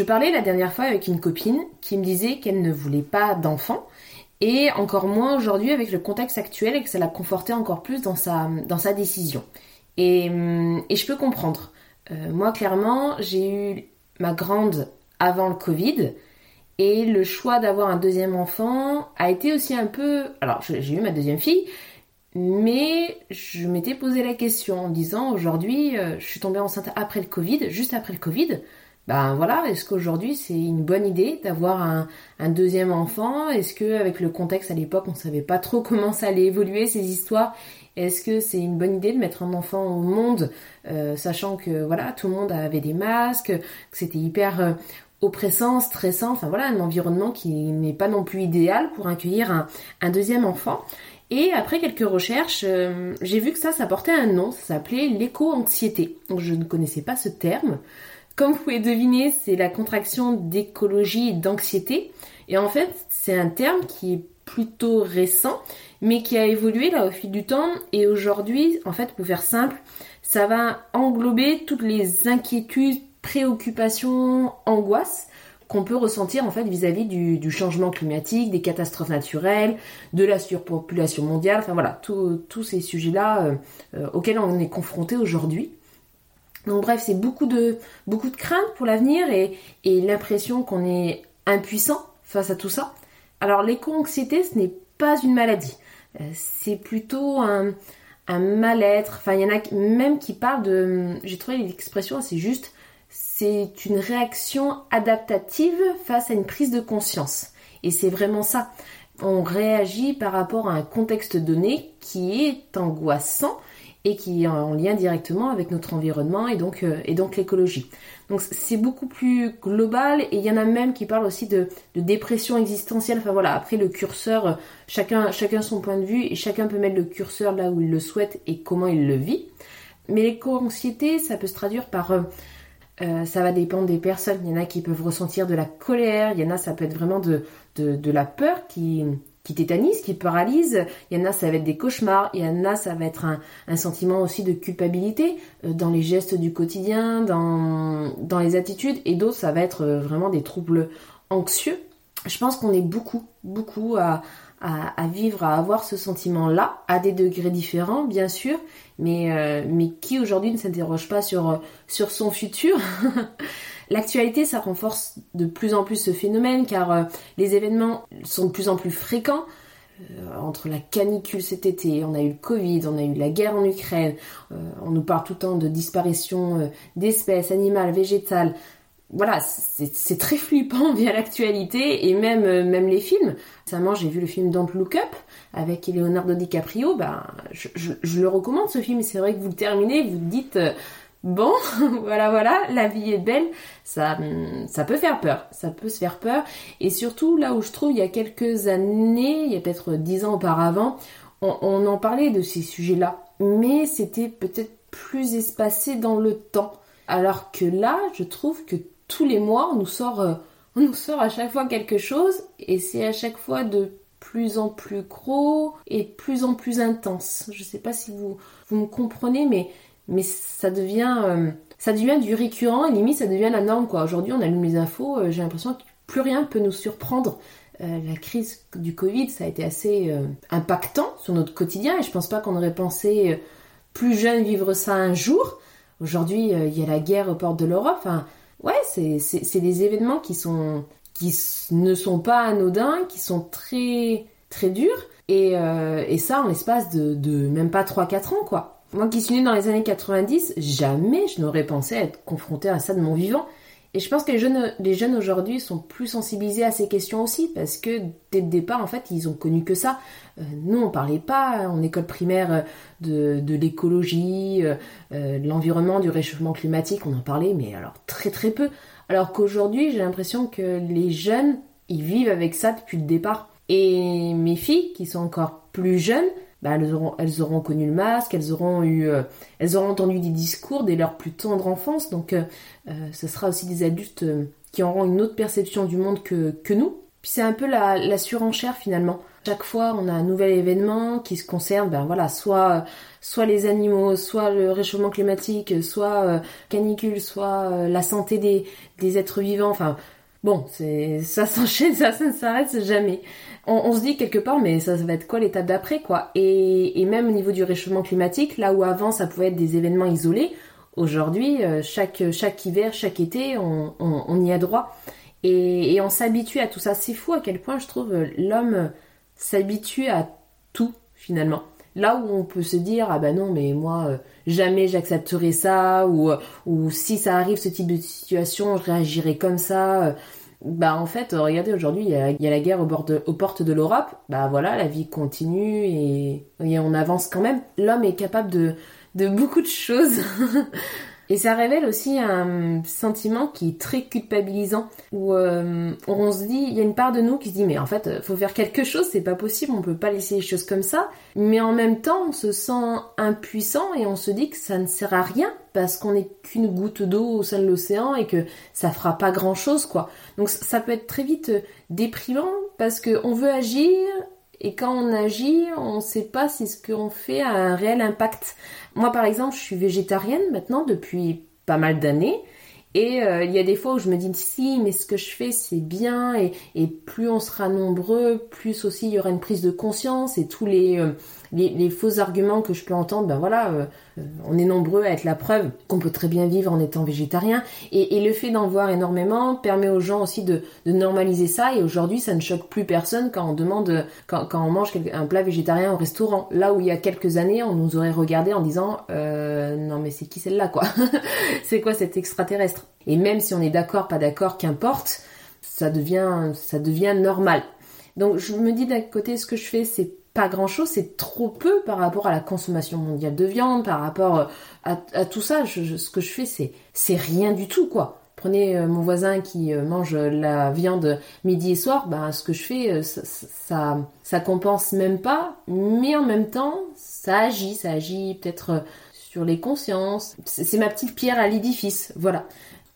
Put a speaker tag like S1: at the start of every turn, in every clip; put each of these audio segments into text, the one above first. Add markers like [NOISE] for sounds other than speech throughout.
S1: Je parlais la dernière fois avec une copine qui me disait qu'elle ne voulait pas d'enfants et encore moins aujourd'hui avec le contexte actuel et que ça l'a conforté encore plus dans sa, dans sa décision. Et, hum, et je peux comprendre. Euh, moi clairement j'ai eu ma grande avant le Covid et le choix d'avoir un deuxième enfant a été aussi un peu... Alors j'ai eu ma deuxième fille mais je m'étais posé la question en disant aujourd'hui euh, je suis tombée enceinte après le Covid, juste après le Covid ben voilà, est-ce qu'aujourd'hui c'est une bonne idée d'avoir un, deuxième enfant? Est-ce que avec le contexte à l'époque on savait pas trop [LAUGHS] comment ça allait évoluer ces histoires? Est-ce que c'est une bonne idée de mettre un enfant au monde, euh, sachant que voilà tout le monde avait des masques, que c'était hyper euh, oppressant, stressant, enfin voilà un environnement qui n'est pas non plus idéal pour accueillir un, deuxième enfant. Et après quelques recherches, euh, j'ai vu que ça, ça portait un nom, ça s'appelait l'éco-anxiété. Je ne connaissais pas ce terme. Comme vous pouvez deviner, c'est la contraction d'écologie et d'anxiété. Et en fait, c'est un terme qui est plutôt récent, mais qui a évolué là au fil du temps. Et aujourd'hui, en fait, pour faire simple, ça va englober toutes les inquiétudes, préoccupations, angoisses qu'on peut ressentir en fait vis-à-vis du, changement climatique, des catastrophes naturelles, de la surpopulation mondiale, enfin voilà, tous ces sujets-là euh, euh, auxquels on est confronté aujourd'hui. Donc bref, c'est beaucoup de, beaucoup de crainte pour l'avenir et, l'impression qu'on est impuissant face à tout ça. Alors l'éco-anxiété, ce n'est pas une maladie. Euh, c'est plutôt un, mal-être. Enfin, il y en a même qui parlent de... J'ai trouvé l'expression assez juste. C'est une réaction adaptative face à une prise de conscience. Et c'est vraiment ça. On réagit par rapport à un contexte donné qui est angoissant et qui est en lien directement avec notre environnement et donc, euh, et donc l'écologie. Donc c'est beaucoup plus global et il y en a même qui parlent aussi de, dépression existentielle. Enfin voilà, après le curseur, euh, chacun, chacun son point de vue et chacun peut mettre le curseur là où il le souhaite et comment il le vit. Mais l'éco-anxiété, ça peut se traduire par... Euh, ça va dépendre des personnes. Il y en a qui peuvent ressentir de la colère, il y en a ça peut être vraiment de la peur qui, qui tétanise, qui paralyse. Il y en a, ça va être des cauchemars. Il y en a, ça va être un, sentiment aussi de culpabilité euh, dans les gestes du quotidien, dans, dans les attitudes. Et d'autres, ça va être euh, vraiment des troubles anxieux. Je pense qu'on est beaucoup, beaucoup à, à, à, vivre, à avoir ce sentiment-là, à des degrés différents, bien sûr, mais, euh, mais qui aujourd'hui ne s'interroge pas sur, sur son futur? [LAUGHS] L'actualité, ça renforce de plus en plus ce phénomène car euh, les événements sont de plus en plus fréquents. Euh, entre la canicule cet été, on a eu le Covid, on a eu la guerre en Ukraine, euh, on nous parle tout le temps de disparition d'espèces animales, végétales. Voilà, c'est très flippant [LAUGHS] via l'actualité et même, les films. Récemment, j'ai vu le film Don't Look Up avec Leonardo DiCaprio. Ben, je, je le recommande ce film. C'est vrai que vous le terminez, vous dites Bon, [LAUGHS] voilà, voilà, la vie est belle, ça, ça peut faire peur, ça peut se faire peur. Et surtout, là où je trouve, il y a quelques années, il y a peut-être dix ans auparavant, on, en parlait de ces sujets-là, mais c'était peut-être plus espacé dans le temps. Alors que là, je trouve que tous les mois, on nous sort, euh, on nous sort à chaque fois quelque chose, et c'est à chaque fois de plus en plus gros et plus en plus intense. Je sais pas si vous, vous me comprenez, mais mais ça devient, euh, ça devient du récurrent et limite ça devient la norme quoi. Aujourd'hui on allume les infos, euh, j'ai l'impression que plus rien ne peut nous surprendre. Euh, la crise du Covid, ça a été assez impactant sur notre quotidien et je pense pas qu'on aurait pensé plus jeune vivre ça un jour. Aujourd'hui, il y a la guerre aux portes de l'Europe. Enfin, ouais, c'est des événements qui sont qui ne sont pas anodins, qui sont très très durs et, et ça en l'espace de, de même pas 3-4 ans quoi. Moi qui suis née dans les années 90, jamais je n'aurais pensé être confrontée à ça de mon vivant. Et je pense que les jeunes, les jeunes aujourd'hui sont plus sensibilisés à ces questions aussi, parce que dès le départ, en fait, ils ont connu que ça. Euh, nous, on parlait pas en école primaire de, de l'écologie, euh, de l'environnement, du réchauffement climatique, on en parlait, mais alors très très peu. Alors qu'aujourd'hui, j'ai l'impression que les jeunes, ils vivent avec ça depuis le départ. Et mes filles, qui sont encore plus jeunes, bah, elles, auront, elles auront connu le masque, elles auront eu, euh, elles auront entendu des discours dès leur plus tendre enfance, donc euh, euh, ce sera aussi des adultes qui auront une autre perception du monde que, que nous. Puis c'est un peu la, la, surenchère finalement. Chaque fois, on a un nouvel événement qui se concerne, ben voilà, soit soit les animaux, soit le réchauffement climatique, soit canicule, soit la santé des, des êtres vivants. Enfin, bon, ça [LAUGHS] s'enchaîne, ça, ne s'arrête jamais on, se dit quelque part, mais ça, va être quoi l'étape d'après, quoi? Et, même au niveau du réchauffement climatique, là où avant ça pouvait être des événements isolés, aujourd'hui, euh, chaque, chaque hiver, chaque été, on, y a droit. Et, on s'habitue à tout ça. C'est fou à quel point je trouve l'homme s'habitue à tout finalement. Là où on peut se dire ah ben non mais moi euh, jamais j'accepterai ça ou ou si ça arrive ce type de situation je réagirai comme ça bah en fait, regardez aujourd'hui, il y a, la guerre aux portes de l'Europe. Bah voilà, la vie continue et, on avance quand même. L'homme est capable de beaucoup de choses. [LAUGHS] Et ça révèle aussi un sentiment qui est très culpabilisant, où euh, on se dit, il y a une part de nous qui se dit, mais en fait, faut faire quelque chose, c'est pas possible, on peut pas laisser les choses comme ça. Mais en même temps, on se sent impuissant et on se dit que ça ne sert à rien parce qu'on n'est qu'une goutte d'eau au sein de l'océan et que ça fera pas grand chose, quoi. Donc ça peut être très vite déprimant parce qu'on veut agir et quand on agit, on ne sait pas si ce qu'on fait a un réel impact. Moi, par exemple, je suis végétarienne maintenant depuis pas mal d'années. Et euh, il y a des fois où je me dis si, mais ce que je fais c'est bien et, et, plus on sera nombreux, plus aussi il y aura une prise de conscience et tous les, euh, les, faux arguments que je peux entendre, ben voilà, euh, on est nombreux à être la preuve qu'on peut très bien vivre en étant végétarien. Et, le fait d'en voir énormément permet aux gens aussi de, normaliser ça. Et aujourd'hui, ça ne choque plus personne quand on demande, quand, on mange un plat végétarien au restaurant. Là où il y a quelques années, on nous aurait regardé en disant, non mais c'est qui celle-là quoi? [LAUGHS] C'est quoi cet extraterrestre? Et même si on est d'accord, pas d'accord, qu'importe, ça devient, ça devient normal. Donc je me dis d'un côté, ce que je fais, c'est pas grand chose, c'est trop peu par rapport à la consommation mondiale de viande, par rapport euh, à, tout ça. ce que je fais, c'est, rien du tout, quoi. Prenez euh, mon voisin qui euh, mange la viande midi et soir, ben, ce que je fais, ça, ça, compense même pas, mais en même temps, ça agit, ça agit peut-être sur les consciences. C'est ma petite pierre à l'édifice, voilà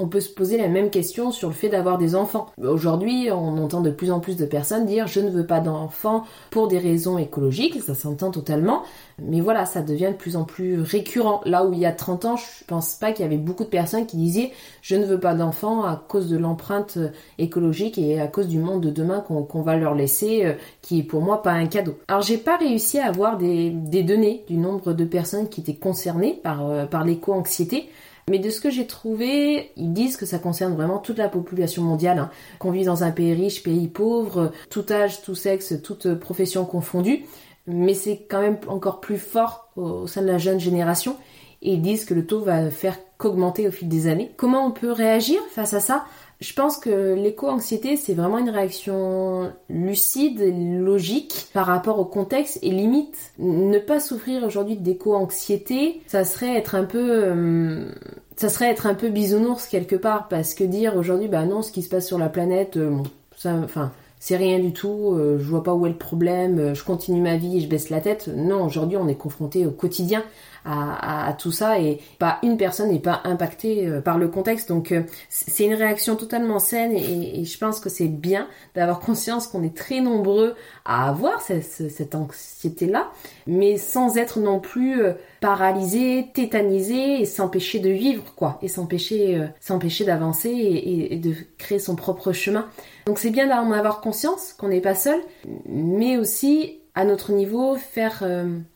S1: on peut se poser la même question sur le fait d'avoir des enfants. Aujourd'hui, on entend de plus en plus de personnes dire je ne veux pas d'enfants pour des raisons écologiques, ça s'entend totalement, mais voilà, ça devient de plus en plus récurrent. Là où il y a 30 ans, je pense pas qu'il y avait beaucoup de personnes qui disaient je ne veux pas d'enfants à cause de l'empreinte écologique et à cause du monde de demain qu'on va leur laisser, euh, qui est pour moi pas un cadeau. Alors j'ai pas réussi à avoir des, données du nombre de personnes qui étaient concernées par, euh, par l'éco-anxiété. Mais de ce que j'ai trouvé, ils disent que ça concerne vraiment toute la population mondiale, hein. qu'on vit dans un pays riche, pays pauvre, tout âge, tout sexe, toute profession confondue. Mais c'est quand même encore plus fort au sein de la jeune génération. Et ils disent que le taux va faire qu'augmenter au fil des années. Comment on peut réagir face à ça? Je pense que l'éco-anxiété, c'est vraiment une réaction lucide, logique par rapport au contexte et limite. Ne pas souffrir aujourd'hui d'éco-anxiété, ça serait être un peu... Euh, ça serait être un peu bisounours quelque part parce que dire aujourd'hui bah non ce qui se passe sur la planète euh, ça enfin c'est rien du tout, euh, je vois pas où est le problème, je continue ma vie et je baisse la tête. Non, aujourd'hui on est confronté au quotidien à, tout ça et pas une personne n'est pas impactée euh, par le contexte. Donc euh, c'est une réaction totalement saine et, je pense que c'est bien d'avoir [LAUGHS] conscience qu'on est très nombreux à avoir cette, anxiété-là, mais sans être non plus euh, paralysé, tétanisé et s'empêcher de vivre quoi, et s'empêcher s'empêcher d'avancer et, de créer son propre chemin. Donc c'est bien d'en avoir conscience qu'on n'est pas seul, mais aussi à notre niveau faire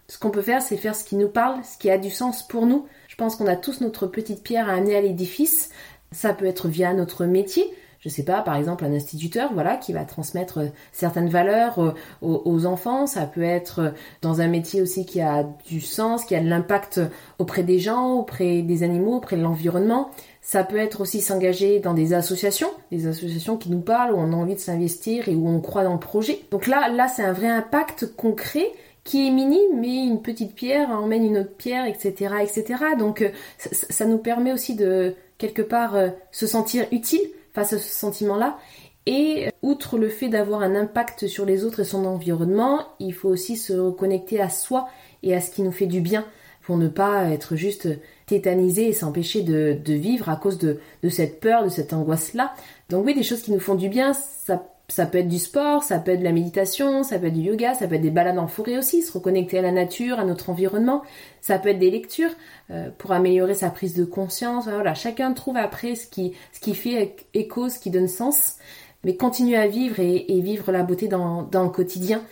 S1: ce qu'on peut faire, c'est faire ce qui nous parle, ce qui a du sens pour nous. Je pense qu'on a tous notre petite pierre à amener à l'édifice. Ça peut être via notre métier. Je sais pas, par exemple un instituteur, voilà, qui va transmettre euh, certaines valeurs euh, aux, enfants. Ça peut être euh, dans un métier aussi qui a du sens, qui a de l'impact auprès des gens, auprès des animaux, auprès de l'environnement. Ça peut être aussi s'engager dans des associations, des associations qui nous parlent, où on a envie de s'investir et où on croit dans le projet. Donc là, là, c'est un vrai impact concret qui est minime, mais une petite pierre emmène une autre pierre, etc., etc. Donc ça, ça nous permet aussi de quelque part se sentir utile face à ce sentiment-là. Et euh, outre le fait d'avoir un impact sur les autres et son environnement, il faut aussi se reconnecter à soi et à ce qui nous fait du bien pour ne pas être juste tétanisé et s'empêcher de, vivre à cause de, de cette peur, de cette angoisse-là. Donc oui, des choses qui nous font du bien, ça ça peut être du sport, ça peut être de la méditation, ça peut être du yoga, ça peut être des balades en forêt aussi, se reconnecter à la nature, à notre environnement. Ça peut être des lectures euh, pour améliorer sa prise de conscience. Voilà, chacun trouve après ce qui, ce qui fait écho, ce qui donne sens. Mais continuer à vivre et, vivre la beauté dans, dans le quotidien.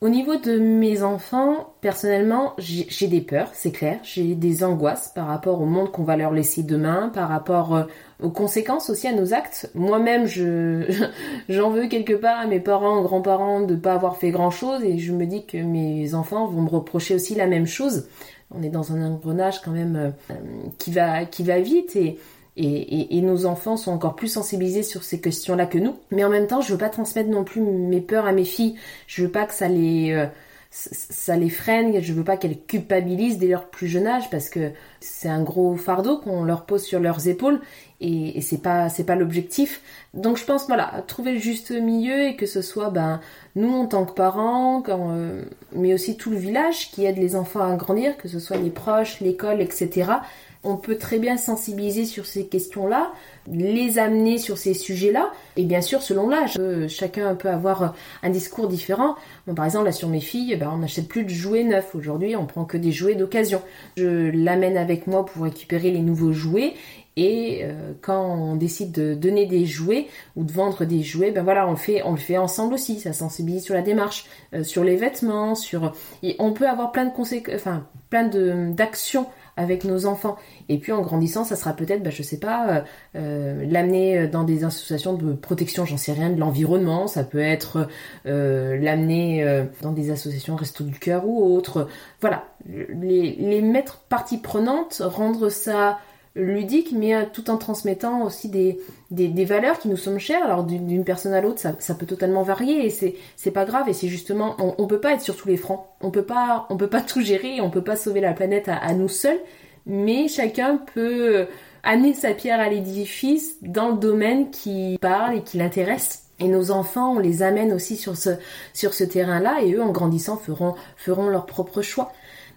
S1: Au niveau de mes enfants, personnellement, j'ai des peurs, c'est clair. J'ai des angoisses par rapport au monde qu'on va leur laisser demain, par rapport euh, aux conséquences aussi à nos actes. Moi-même, je [LAUGHS] j'en veux quelque part à mes parents, grands-parents de pas avoir fait grand-chose et je me dis que mes enfants vont me reprocher aussi la même chose. On est dans un engrenage quand même euh, qui va qui va vite et et, nos enfants sont encore plus sensibilisés sur ces questions-là que nous. Mais en même temps, je veux pas transmettre non plus mes peurs à mes filles. Je veux pas que ça les euh, ça les freine, je veux pas qu'elles culpabilisent dès leur plus jeune âge parce que c'est un gros fardeau qu'on leur pose sur leurs épaules et, c'est pas c'est pas l'objectif. Donc je pense voilà, trouver le juste milieu et que ce soit ben nous en tant que parents, euh, mais aussi tout le village qui aide les enfants à grandir, que ce soit les proches, l'école, etc on peut très bien sensibiliser sur ces questions-là, les amener sur ces sujets-là, et bien sûr selon l'âge. Euh, chacun peut avoir un discours différent. par exemple, là sur mes filles, ben, on n'achète plus de jouets neufs. Aujourd'hui, on prend que des jouets d'occasion. Je l'amène avec moi pour récupérer les nouveaux jouets. Et euh, quand on décide de donner des jouets ou de vendre des jouets, ben voilà, on le fait, on le fait ensemble aussi. Ça sensibilise sur la démarche, euh, sur les vêtements, sur. On peut avoir plein de d'actions avec nos enfants. Et puis en grandissant, ça sera peut-être, bah, je sais pas, euh, euh, l'amener dans des associations de protection, j'en sais rien, de l'environnement. Ça peut être euh, l'amener dans des associations Resto du Cœur ou autres. Voilà, les, les mettre partie prenante, rendre ça ludique, mais tout en transmettant aussi des, des, valeurs qui nous sont chères. Alors d'une personne à l'autre, ça, ça, peut totalement varier et c'est pas grave. Et c'est justement, on, peut pas être sur tous les fronts. On peut pas on peut pas [LAUGHS] tout gérer. On peut pas sauver la planète à, nous seuls. Mais chacun peut amener sa pierre à l'édifice dans le domaine qui parle et qui l'intéresse. Et nos enfants, on les amène aussi sur ce, sur ce terrain-là et eux, en grandissant, feront, feront leur propre choix.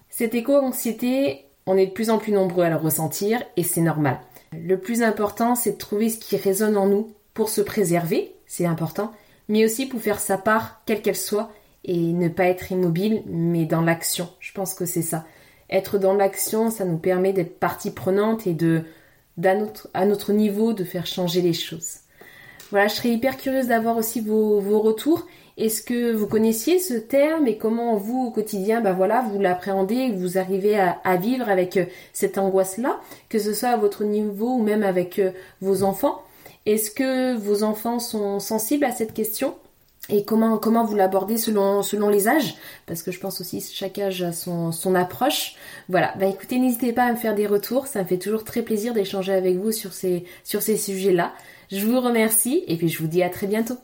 S1: Cette éco-anxiété, on est de plus en plus nombreux à le ressentir et c'est normal. Le plus important, c'est de trouver ce qui résonne en nous pour se préserver, c'est important, mais aussi pour faire sa part, quelle qu'elle soit, et ne pas être immobile, mais dans l'action. Je pense que c'est ça. Être dans l'action, ça nous permet d'être partie prenante et de, à notre niveau, de faire changer les choses. Voilà, je serais hyper curieuse d'avoir aussi vos retours est-ce que vous connaissiez ce terme et comment vous au quotidien, ben voilà, vous l'appréhendez, vous arrivez à, vivre avec euh, cette angoisse-là, que ce soit à votre niveau ou même avec euh, vos enfants? Est-ce que vos enfants sont sensibles à cette question? Et comment, comment vous l'abordez selon, selon les âges? Parce que je pense aussi que chaque âge a son, son approche. Voilà, bah écoutez, n'hésitez pas à me faire des retours, ça me fait toujours très plaisir d'échanger avec vous sur ces, sur ces sujets-là. Je vous remercie et puis je vous dis à très bientôt.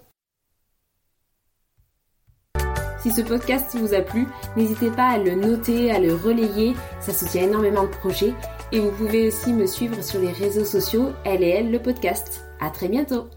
S1: Si ce podcast vous a plu, n'hésitez pas à le noter, à le relayer, ça soutient énormément le projet. Et vous pouvez aussi me suivre sur les réseaux sociaux, elle le podcast. À très bientôt